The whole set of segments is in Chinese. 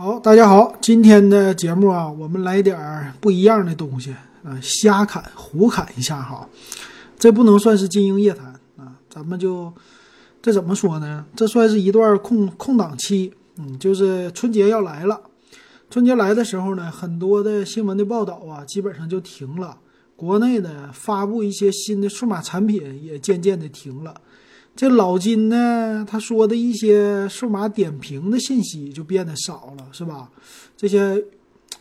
好，大家好，今天的节目啊，我们来点儿不一样的东西啊，瞎侃胡侃一下哈。这不能算是金鹰夜谈啊，咱们就这怎么说呢？这算是一段空空档期，嗯，就是春节要来了。春节来的时候呢，很多的新闻的报道啊，基本上就停了。国内呢，发布一些新的数码产品也渐渐的停了。这老金呢，他说的一些数码点评的信息就变得少了，是吧？这些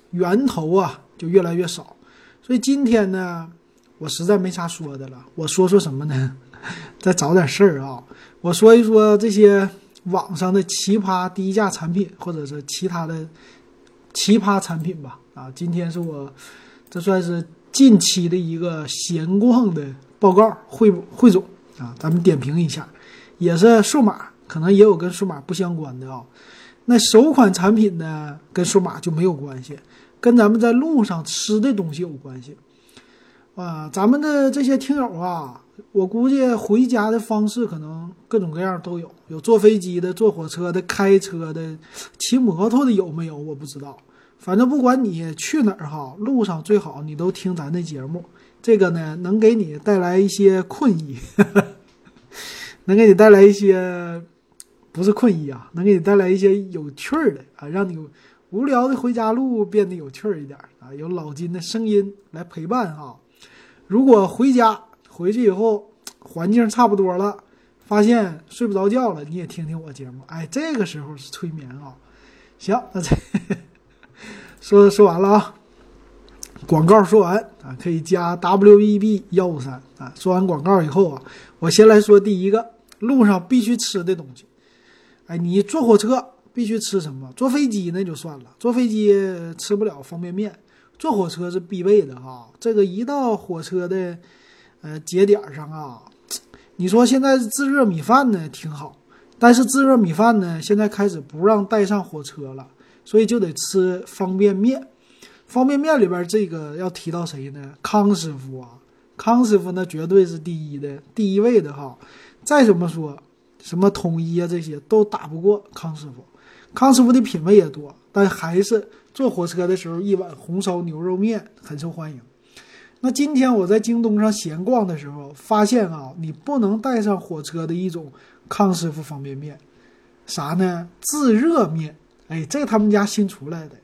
源头啊就越来越少。所以今天呢，我实在没啥说的了。我说说什么呢？再找点事儿啊！我说一说这些网上的奇葩低价产品，或者是其他的奇葩产品吧。啊，今天是我这算是近期的一个闲逛的报告汇汇总。啊，咱们点评一下，也是数码，可能也有跟数码不相关的啊。那首款产品呢，跟数码就没有关系，跟咱们在路上吃的东西有关系。啊，咱们的这些听友啊，我估计回家的方式可能各种各样都有，有坐飞机的、坐火车的、开车的、骑摩托的，有没有？我不知道。反正不管你去哪儿哈，路上最好你都听咱的节目。这个呢，能给你带来一些困意，能给你带来一些不是困意啊，能给你带来一些有趣儿的啊，让你无聊的回家路变得有趣儿一点啊，有老金的声音来陪伴啊。如果回家回去以后环境差不多了，发现睡不着觉了，你也听听我节目，哎，这个时候是催眠啊。行，那这说说完了啊。广告说完啊，可以加 W E B 幺五三啊。说完广告以后啊，我先来说第一个路上必须吃的东西。哎，你坐火车必须吃什么？坐飞机那就算了，坐飞机吃不了方便面，坐火车是必备的哈。这个一到火车的呃节点上啊，你说现在自热米饭呢挺好，但是自热米饭呢现在开始不让带上火车了，所以就得吃方便面。方便面里边这个要提到谁呢？康师傅啊，康师傅那绝对是第一的，第一位的哈。再怎么说，什么统一啊这些都打不过康师傅。康师傅的品味也多，但还是坐火车的时候一碗红烧牛肉面很受欢迎。那今天我在京东上闲逛的时候，发现啊，你不能带上火车的一种康师傅方便面，啥呢？自热面。哎，这他们家新出来的。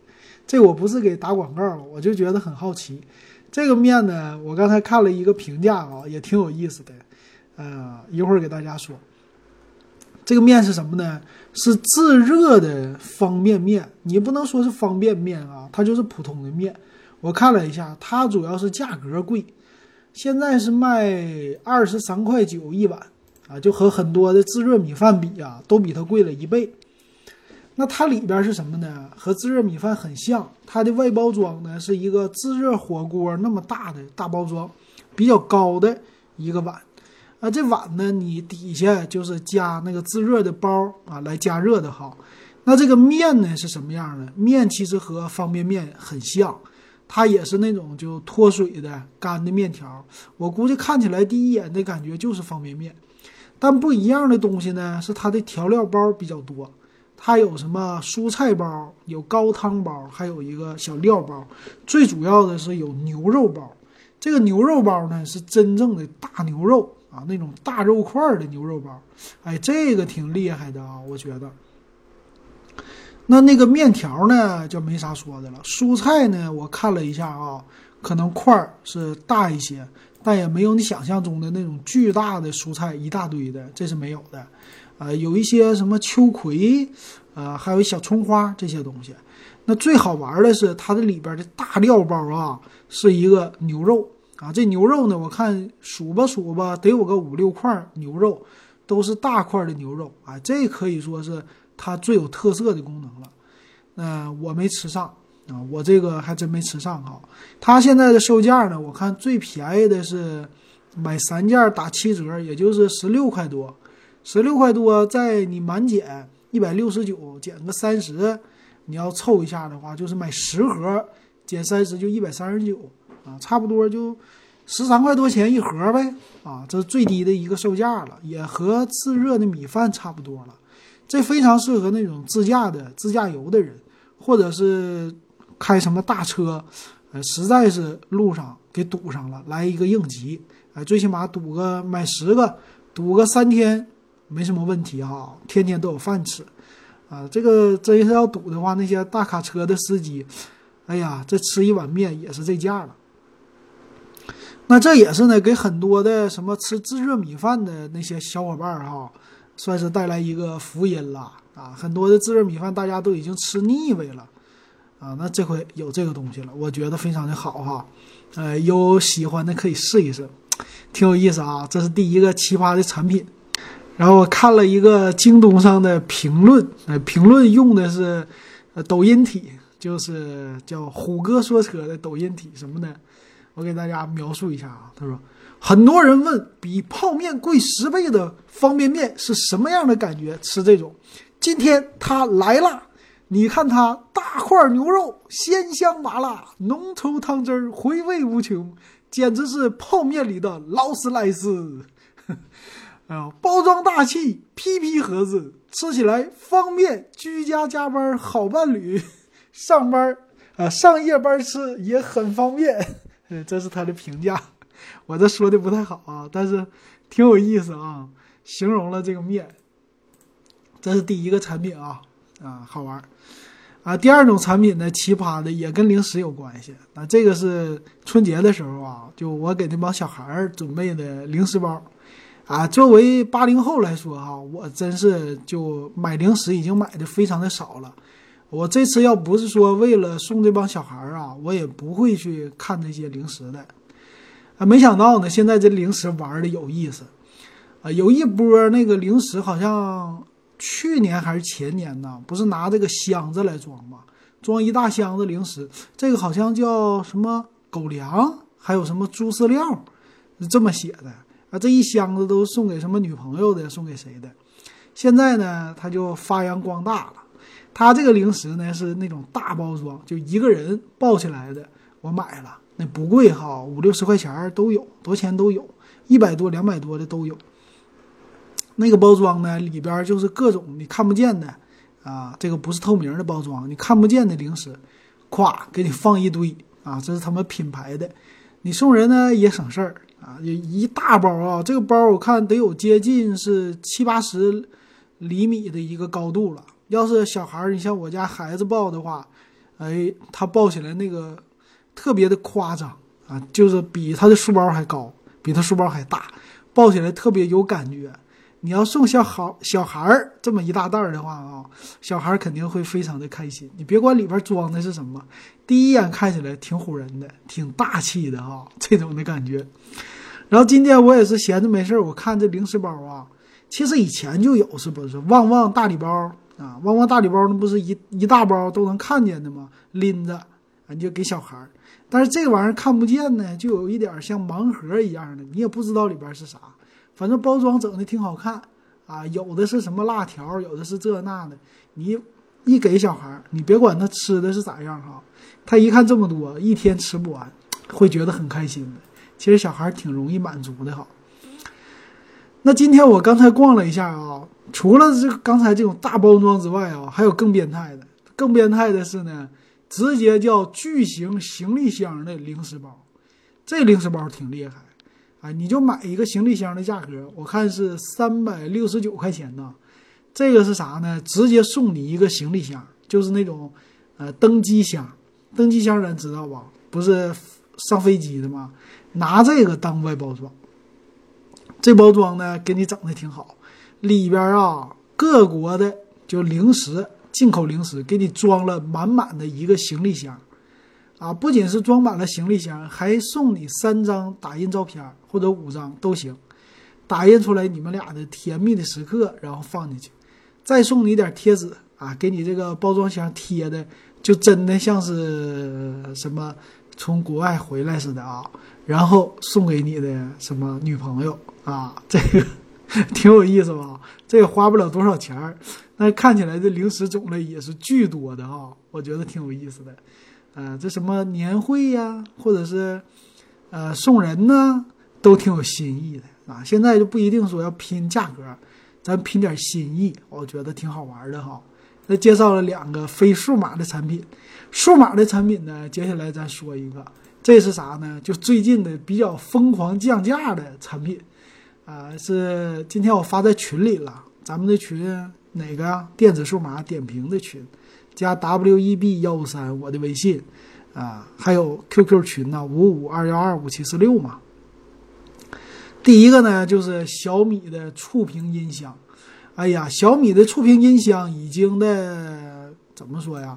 这我不是给打广告，我就觉得很好奇。这个面呢，我刚才看了一个评价啊，也挺有意思的。呃，一会儿给大家说。这个面是什么呢？是自热的方便面。你不能说是方便面啊，它就是普通的面。我看了一下，它主要是价格贵，现在是卖二十三块九一碗啊，就和很多的自热米饭比啊，都比它贵了一倍。那它里边是什么呢？和自热米饭很像，它的外包装呢是一个自热火锅那么大的大包装，比较高的一个碗，啊，这碗呢你底下就是加那个自热的包啊来加热的哈。那这个面呢是什么样的？面其实和方便面很像，它也是那种就脱水的干的面条。我估计看起来第一眼的感觉就是方便面，但不一样的东西呢是它的调料包比较多。它有什么蔬菜包，有高汤包，还有一个小料包，最主要的是有牛肉包。这个牛肉包呢是真正的大牛肉啊，那种大肉块的牛肉包。哎，这个挺厉害的啊，我觉得。那那个面条呢就没啥说的了。蔬菜呢我看了一下啊，可能块儿是大一些，但也没有你想象中的那种巨大的蔬菜一大堆的，这是没有的。啊，有一些什么秋葵，啊，还有小葱花这些东西。那最好玩的是它的里边的大料包啊，是一个牛肉啊。这牛肉呢，我看数吧数吧，得有个五六块牛肉，都是大块的牛肉啊。这可以说是它最有特色的功能了。那我没吃上啊，我这个还真没吃上哈。它现在的售价呢，我看最便宜的是买三件打七折，也就是十六块多。十六块多，在你满减一百六十九，减个三十，你要凑一下的话，就是买十盒减三十就一百三十九啊，差不多就十三块多钱一盒呗啊，这是最低的一个售价了，也和自热的米饭差不多了。这非常适合那种自驾的自驾游的人，或者是开什么大车，呃，实在是路上给堵上了，来一个应急，哎，最起码堵个买十个，堵个三天没什么问题哈，天天都有饭吃，啊，这个真是要堵的话，那些大卡车的司机，哎呀，这吃一碗面也是这价了。那这也是呢，给很多的什么吃自热米饭的那些小伙伴哈，算是带来一个福音了啊！很多的自热米饭大家都已经吃腻味了啊，那这回有这个东西了，我觉得非常的好哈。呃，有喜欢的可以试一试，挺有意思啊。这是第一个奇葩的产品。然后我看了一个京东上的评论，呃，评论用的是抖音体，就是叫虎哥说车的抖音体什么的。我给大家描述一下啊，他说，很多人问比泡面贵十倍的方便面是什么样的感觉？吃这种，今天它来了，你看它大块牛肉，鲜香麻辣，浓稠汤汁儿，回味无穷，简直是泡面里的劳斯莱斯。哎呀，包装大气，PP 盒子，吃起来方便，居家加班好伴侣，上班啊上夜班吃也很方便。这是他的评价，我这说的不太好啊，但是挺有意思啊，形容了这个面。这是第一个产品啊，啊，好玩啊。第二种产品呢，奇葩的也跟零食有关系。那这个是春节的时候啊，就我给那帮小孩儿准备的零食包啊。作为八零后来说哈，我真是就买零食已经买的非常的少了。我这次要不是说为了送这帮小孩儿啊，我也不会去看那些零食的。啊，没想到呢，现在这零食玩的有意思，啊，有一波那个零食好像去年还是前年呢，不是拿这个箱子来装吗？装一大箱子零食，这个好像叫什么狗粮，还有什么猪饲料，是这么写的啊。这一箱子都送给什么女朋友的，送给谁的？现在呢，它就发扬光大了。它这个零食呢是那种大包装，就一个人抱起来的。我买了，那不贵哈，五六十块钱都有，多钱都有，一百多、两百多的都有。那个包装呢，里边就是各种你看不见的啊，这个不是透明的包装，你看不见的零食，咵给你放一堆啊，这是他们品牌的。你送人呢也省事儿啊，就一大包啊，这个包我看得有接近是七八十厘米的一个高度了。要是小孩儿，你像我家孩子抱的话，哎，他抱起来那个特别的夸张啊，就是比他的书包还高，比他书包还大，抱起来特别有感觉。你要送小好小孩儿这么一大袋儿的话啊，小孩儿肯定会非常的开心。你别管里边装的是什么，第一眼看起来挺唬人的，挺大气的哈，这种的感觉。然后今天我也是闲着没事儿，我看这零食包啊，其实以前就有，是不是？旺旺大礼包。啊，旺旺大礼包那不是一一大包都能看见的吗？拎着，啊，你就给小孩儿。但是这玩意儿看不见呢，就有一点像盲盒一样的，你也不知道里边是啥。反正包装整的挺好看，啊，有的是什么辣条，有的是这那的。你一给小孩儿，你别管他吃的是咋样哈，他一看这么多，一天吃不完，会觉得很开心的。其实小孩儿挺容易满足的哈。那今天我刚才逛了一下啊。除了这刚才这种大包装之外啊，还有更变态的。更变态的是呢，直接叫巨型行李箱的零食包。这零食包挺厉害，啊，你就买一个行李箱的价格，我看是三百六十九块钱呢。这个是啥呢？直接送你一个行李箱，就是那种呃登机箱。登机箱咱知道吧？不是上飞机的吗？拿这个当外包装。这包装呢，给你整的挺好。里边啊，各国的就零食，进口零食，给你装了满满的一个行李箱，啊，不仅是装满了行李箱，还送你三张打印照片或者五张都行，打印出来你们俩的甜蜜的时刻，然后放进去，再送你点贴纸啊，给你这个包装箱贴的，就真的像是什么从国外回来似的啊，然后送给你的什么女朋友啊，这个。挺有意思吧？这也花不了多少钱儿，那看起来这零食种类也是巨多的哈，我觉得挺有意思的。呃，这什么年会呀，或者是呃送人呢，都挺有新意的啊。现在就不一定说要拼价格，咱拼点心意，我觉得挺好玩的哈。那介绍了两个非数码的产品，数码的产品呢，接下来咱说一个，这是啥呢？就最近的比较疯狂降价的产品，啊，是今天我发在群里了，咱们的群哪个电子数码点评的群，加 W E B 幺五三我的微信，啊，还有 QQ 群呢，五五二幺二五七四六嘛。第一个呢，就是小米的触屏音箱。哎呀，小米的触屏音箱已经的怎么说呀？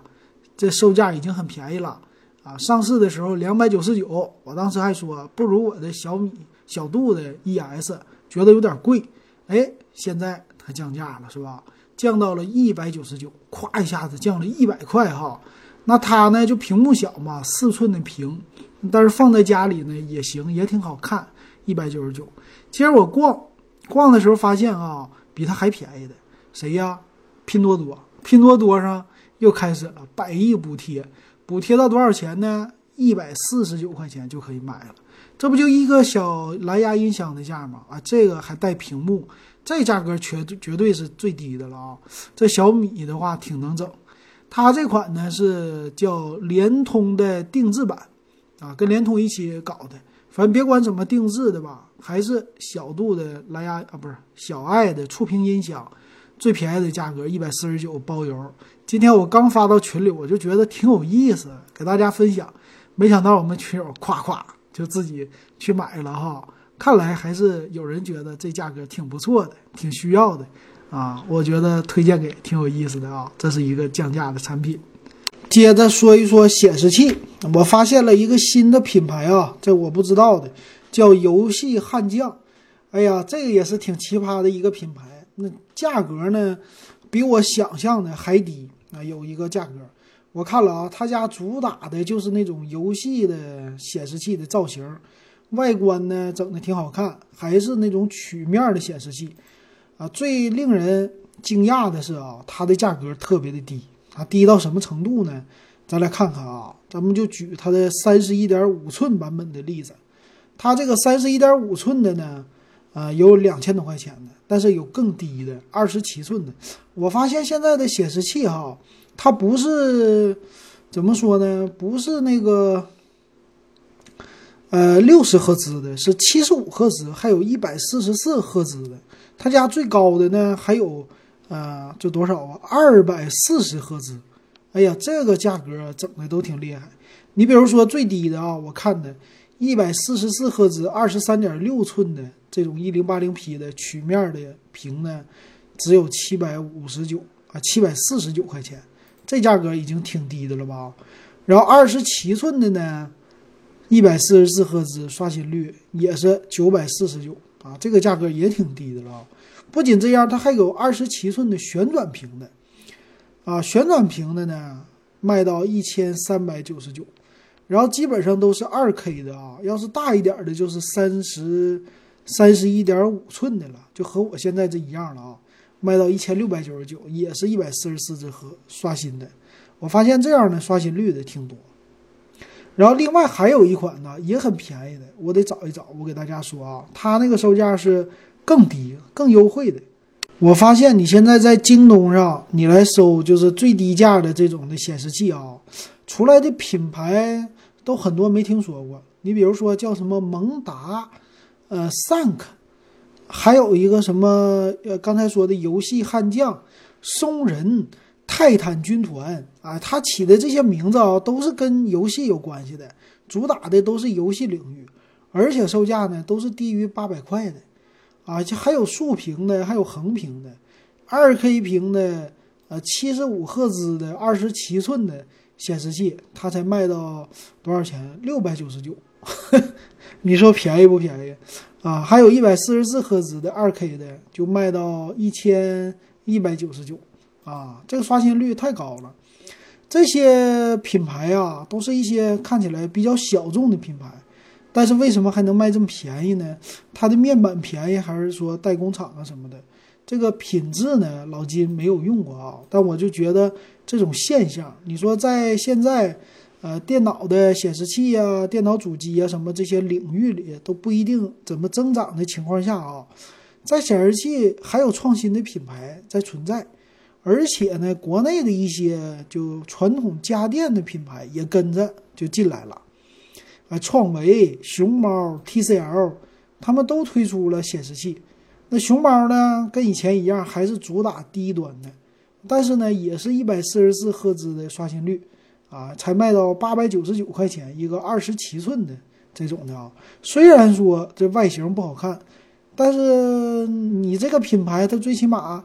这售价已经很便宜了啊！上市的时候两百九十九，我当时还说不如我的小米小度的 ES，觉得有点贵。哎，现在它降价了，是吧？降到了一百九十九，咵一下子降了一百块哈。那它呢，就屏幕小嘛，四寸的屏，但是放在家里呢也行，也挺好看。一百九十九，其实我逛逛的时候发现啊，比它还便宜的谁呀？拼多多，拼多多上又开始了百亿补贴，补贴到多少钱呢？一百四十九块钱就可以买了，这不就一个小蓝牙音箱的价吗？啊，这个还带屏幕，这价格绝绝对是最低的了啊！这小米的话挺能整，它这款呢是叫联通的定制版，啊，跟联通一起搞的。反正别管怎么定制的吧，还是小度的蓝牙啊，不是小爱的触屏音响，最便宜的价格一百四十九包邮。今天我刚发到群里，我就觉得挺有意思，给大家分享。没想到我们群友夸夸就自己去买了哈，看来还是有人觉得这价格挺不错的，挺需要的啊。我觉得推荐给挺有意思的啊，这是一个降价的产品。接着说一说显示器，我发现了一个新的品牌啊，这我不知道的，叫游戏悍将。哎呀，这个也是挺奇葩的一个品牌。那价格呢，比我想象的还低啊，有一个价格。我看了啊，他家主打的就是那种游戏的显示器的造型，外观呢整的挺好看，还是那种曲面的显示器啊。最令人惊讶的是啊，它的价格特别的低。啊低到什么程度呢？咱来看看啊，咱们就举它的三十一点五寸版本的例子。它这个三十一点五寸的呢，啊，有两千多块钱的，但是有更低的二十七寸的。我发现现在的显示器哈，它不是怎么说呢？不是那个呃六十赫兹的，是七十五赫兹，还有一百四十四赫兹的。他家最高的呢还有。啊，这多少啊？二百四十赫兹，哎呀，这个价格整的都挺厉害。你比如说最低的啊，我看的，一百四十四赫兹，二十三点六寸的这种一零八零 P 的曲面的屏呢，只有七百五十九啊，七百四十九块钱，这价格已经挺低的了吧？然后二十七寸的呢，一百四十四赫兹，刷新率也是九百四十九啊，这个价格也挺低的了。不仅这样，它还有二十七寸的旋转屏的，啊，旋转屏的呢卖到一千三百九十九，然后基本上都是二 K 的啊，要是大一点的，就是三十三十一点五寸的了，就和我现在这一样了啊，卖到一千六百九十九，也是一百四十四帧和刷新的。我发现这样的刷新率的挺多。然后另外还有一款呢，也很便宜的，我得找一找，我给大家说啊，它那个售价是。更低、更优惠的，我发现你现在在京东上，你来搜就是最低价的这种的显示器啊，出来的品牌都很多没听说过。你比如说叫什么蒙达，呃，Sank，还有一个什么呃，刚才说的游戏悍将、松仁、泰坦军团啊，它起的这些名字啊，都是跟游戏有关系的，主打的都是游戏领域，而且售价呢都是低于八百块的。啊，就还有竖屏的，还有横屏的，二 K 屏的，呃，七十五赫兹的，二十七寸的显示器，它才卖到多少钱？六百九十九，你说便宜不便宜？啊，还有一百四十四赫兹的二 K 的，就卖到一千一百九十九，啊，这个刷新率太高了。这些品牌啊，都是一些看起来比较小众的品牌。但是为什么还能卖这么便宜呢？它的面板便宜，还是说代工厂啊什么的？这个品质呢，老金没有用过啊。但我就觉得这种现象，你说在现在，呃，电脑的显示器呀、电脑主机啊什么这些领域里都不一定怎么增长的情况下啊，在显示器还有创新的品牌在存在，而且呢，国内的一些就传统家电的品牌也跟着就进来了，啊，创维、熊猫、TCL，他们都推出了显示器。那熊猫呢，跟以前一样，还是主打低端的，但是呢，也是一百四十四赫兹的刷新率，啊，才卖到八百九十九块钱一个二十七寸的这种的啊。虽然说这外形不好看，但是你这个品牌，它最起码，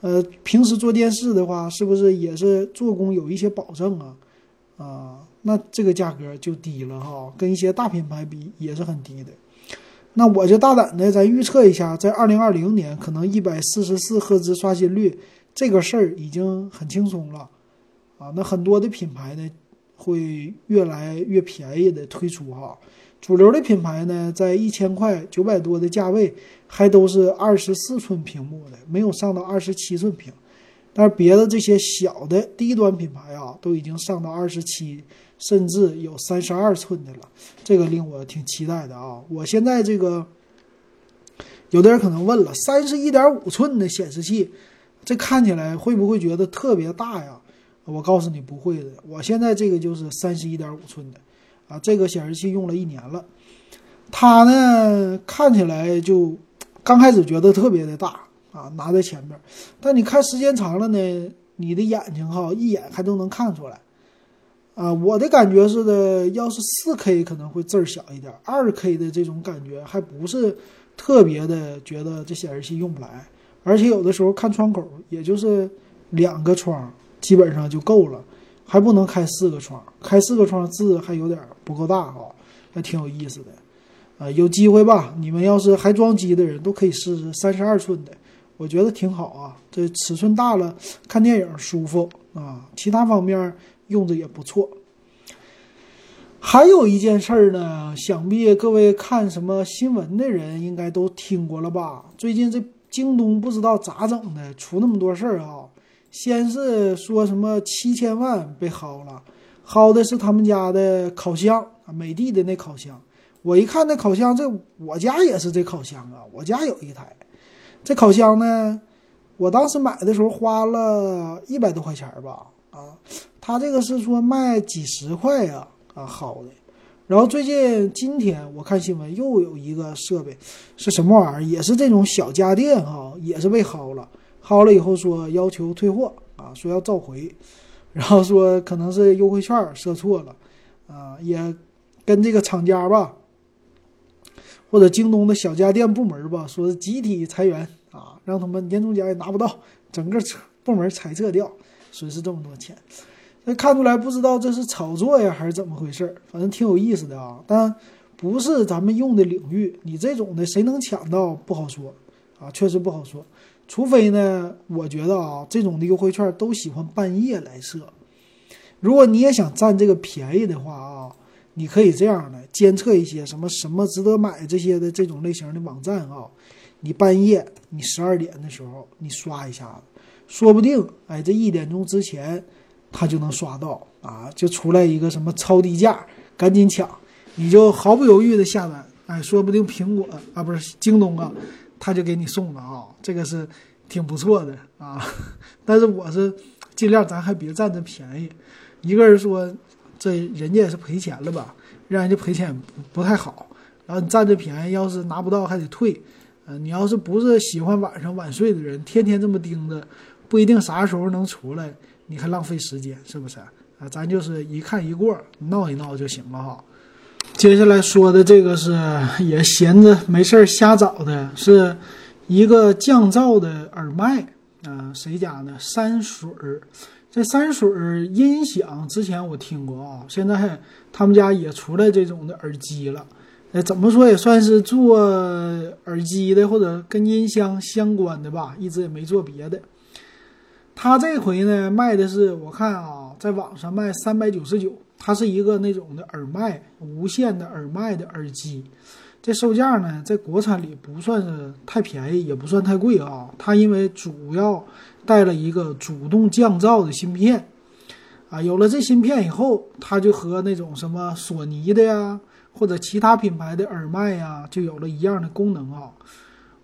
呃，平时做电视的话，是不是也是做工有一些保证啊？啊，那这个价格就低了哈，跟一些大品牌比也是很低的。那我就大胆的咱预测一下，在二零二零年，可能一百四十四赫兹刷新率这个事儿已经很轻松了，啊，那很多的品牌呢会越来越便宜的推出哈，主流的品牌呢在一千块九百多的价位还都是二十四寸屏幕的，没有上到二十七寸屏，但是别的这些小的低端品牌啊都已经上到二十七。甚至有三十二寸的了，这个令我挺期待的啊！我现在这个，有的人可能问了，三十一点五寸的显示器，这看起来会不会觉得特别大呀？我告诉你不会的，我现在这个就是三十一点五寸的，啊，这个显示器用了一年了，它呢看起来就刚开始觉得特别的大啊，拿在前面，但你看时间长了呢，你的眼睛哈一眼还都能看出来。啊，我的感觉是的，要是四 K 可能会字儿小一点，二 K 的这种感觉还不是特别的，觉得这显示器用不来，而且有的时候看窗口，也就是两个窗基本上就够了，还不能开四个窗，开四个窗字还有点不够大哈，还挺有意思的，啊，有机会吧？你们要是还装机的人都可以试试三十二寸的，我觉得挺好啊，这尺寸大了看电影舒服啊，其他方面。用着也不错。还有一件事儿呢，想必各位看什么新闻的人应该都听过了吧？最近这京东不知道咋整的，出那么多事儿啊！先是说什么七千万被薅了，薅的是他们家的烤箱，美的的那烤箱。我一看那烤箱，这我家也是这烤箱啊，我家有一台。这烤箱呢，我当时买的时候花了一百多块钱吧，啊。他这个是说卖几十块呀，啊，好的。然后最近今天我看新闻，又有一个设备是什么玩意儿？也是这种小家电哈，也是被薅了。薅了以后说要求退货啊，说要召回，然后说可能是优惠券设错了啊，也跟这个厂家吧，或者京东的小家电部门吧，说是集体裁员啊，让他们年终奖也拿不到，整个部门裁撤掉，损失这么多钱。那看出来不知道这是炒作呀还是怎么回事反正挺有意思的啊，但不是咱们用的领域，你这种的谁能抢到不好说啊，确实不好说。除非呢，我觉得啊，这种的优惠券都喜欢半夜来设。如果你也想占这个便宜的话啊，你可以这样的监测一些什么什么值得买这些的这种类型的网站啊，你半夜你十二点的时候你刷一下子，说不定哎这一点钟之前。他就能刷到啊，就出来一个什么超低价，赶紧抢，你就毫不犹豫的下单，哎，说不定苹果啊不是京东啊，他就给你送了啊，这个是挺不错的啊。但是我是尽量咱还别占这便宜，一个人说这人家也是赔钱了吧，让人家赔钱不太好。然后你占这便宜，要是拿不到还得退，嗯，你要是不是喜欢晚上晚睡的人，天天这么盯着，不一定啥时候能出来。你还浪费时间是不是啊？咱就是一看一过，闹一闹就行了哈。接下来说的这个是也闲着没事儿瞎找的，是一个降噪的耳麦啊，谁家呢？山水儿。这山水儿音响之前我听过啊，现在他们家也出来这种的耳机了。呃，怎么说也算是做耳机的或者跟音箱相关的吧，一直也没做别的。它这回呢卖的是，我看啊，在网上卖三百九十九，它是一个那种的耳麦，无线的耳麦的耳机，这售价呢在国产里不算是太便宜，也不算太贵啊。它因为主要带了一个主动降噪的芯片，啊，有了这芯片以后，它就和那种什么索尼的呀，或者其他品牌的耳麦呀，就有了一样的功能啊。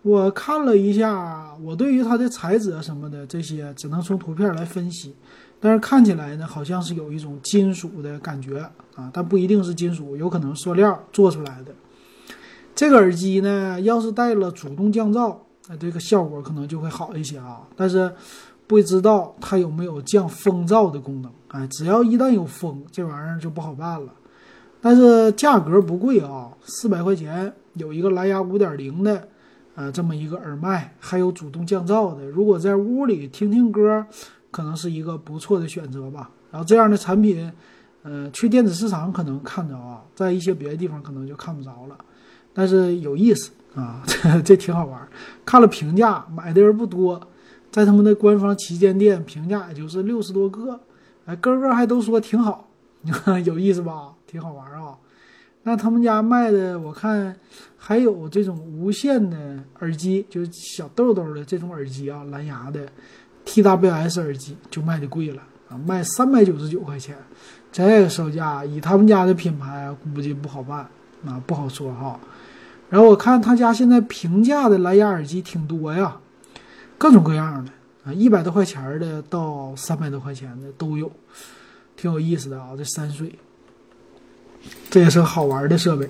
我看了一下，我对于它的材质啊什么的这些，只能从图片来分析。但是看起来呢，好像是有一种金属的感觉啊，但不一定是金属，有可能塑料做出来的。这个耳机呢，要是带了主动降噪，那这个效果可能就会好一些啊。但是不知道它有没有降风噪的功能。哎，只要一旦有风，这玩意儿就不好办了。但是价格不贵啊，四百块钱有一个蓝牙五点零的，呃，这么一个耳麦，还有主动降噪的。如果在屋里听听歌。可能是一个不错的选择吧。然后这样的产品，呃，去电子市场可能看着啊，在一些别的地方可能就看不着了。但是有意思啊，这 这挺好玩。看了评价，买的人不多，在他们的官方旗舰店评价也就是六十多个，哎，个个还都说挺好，有意思吧？挺好玩啊。那他们家卖的，我看还有这种无线的耳机，就是小豆豆的这种耳机啊，蓝牙的。TWS 耳机就卖的贵了啊，卖三百九十九块钱，这个售价以他们家的品牌估计不好办啊，不好说哈。然后我看他家现在平价的蓝牙耳机挺多呀，各种各样的啊，一百多块钱的到三百多块钱的都有，挺有意思的啊。这山水，这也是好玩的设备。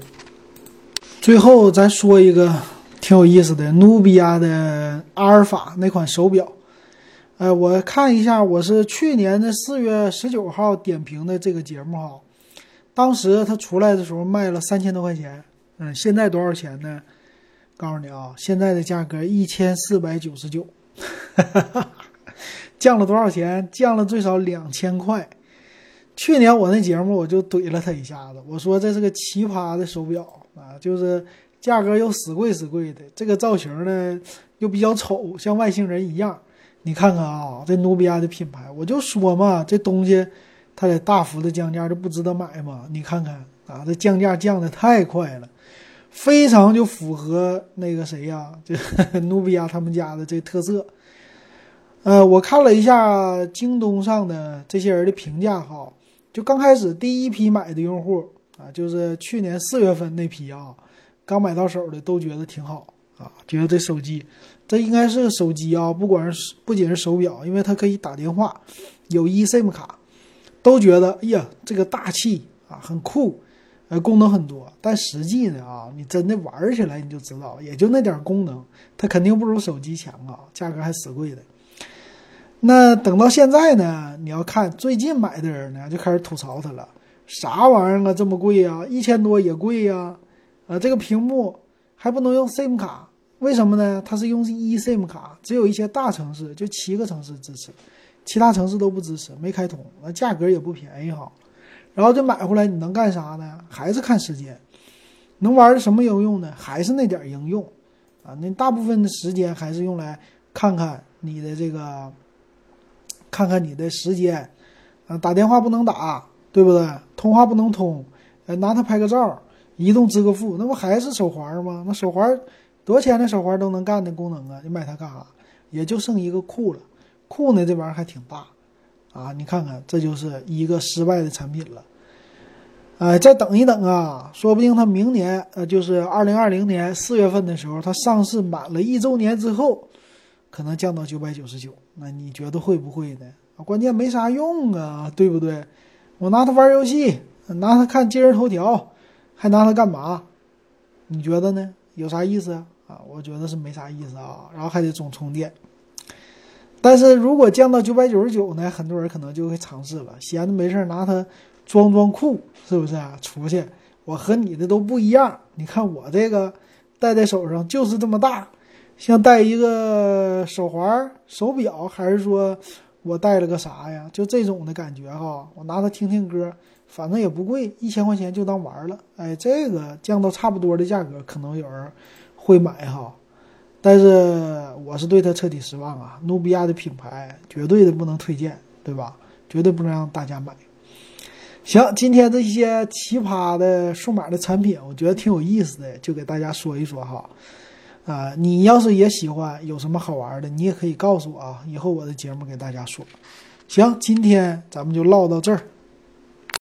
最后咱说一个挺有意思的，努比亚的阿尔法那款手表。呃，我看一下，我是去年的四月十九号点评的这个节目哈，当时它出来的时候卖了三千多块钱，嗯，现在多少钱呢？告诉你啊，现在的价格一千四百九十九，降了多少钱？降了最少两千块。去年我那节目我就怼了他一下子，我说这是个奇葩的手表啊，就是价格又死贵死贵的，这个造型呢又比较丑，像外星人一样。你看看啊，这努比亚的品牌，我就说嘛，这东西它得大幅的降价，就不值得买嘛。你看看啊，这降价降的太快了，非常就符合那个谁呀，就 努比亚他们家的这特色。呃，我看了一下京东上的这些人的评价哈，就刚开始第一批买的用户啊，就是去年四月份那批啊，刚买到手的都觉得挺好啊，觉得这手机。这应该是手机啊，不管是不仅是手表，因为它可以打电话，有 eSIM 卡，都觉得哎呀，这个大气啊，很酷，呃，功能很多。但实际呢啊，你真的玩起来你就知道，也就那点功能，它肯定不如手机强啊，价格还死贵的。那等到现在呢，你要看最近买的人呢，就开始吐槽它了，啥玩意儿啊，这么贵呀？一千多也贵呀？啊，这个屏幕还不能用 SIM 卡。为什么呢？它是用 eSIM 卡，只有一些大城市，就七个城市支持，其他城市都不支持，没开通。那价格也不便宜哈。然后就买回来，你能干啥呢？还是看时间，能玩什么应用呢？还是那点应用啊。那大部分的时间还是用来看看你的这个，看看你的时间啊。打电话不能打，对不对？通话不能通，呃，拿它拍个照，移动支个付，那不还是手环吗？那手环。多少钱的手环都能干的功能啊！你买它干啥？也就剩一个酷了，酷呢这玩意儿还挺大，啊，你看看，这就是一个失败的产品了。哎，再等一等啊，说不定它明年，呃，就是二零二零年四月份的时候，它上市满了一周年之后，可能降到九百九十九。那你觉得会不会呢？关键没啥用啊，对不对？我拿它玩游戏，拿它看今日头条，还拿它干嘛？你觉得呢？有啥意思啊？我觉得是没啥意思啊，然后还得总充电。但是如果降到九百九十九呢，很多人可能就会尝试了，闲着没事拿它装装酷，是不是啊？出去，我和你的都不一样，你看我这个戴在手上就是这么大，像戴一个手环、手表，还是说我戴了个啥呀？就这种的感觉哈，我拿它听听歌，反正也不贵，一千块钱就当玩了。哎，这个降到差不多的价格，可能有人。会买哈，但是我是对它彻底失望啊！努比亚的品牌绝对的不能推荐，对吧？绝对不能让大家买。行，今天这些奇葩的数码的产品，我觉得挺有意思的，就给大家说一说哈。啊，你要是也喜欢，有什么好玩的，你也可以告诉我啊，以后我的节目给大家说。行，今天咱们就唠到这儿。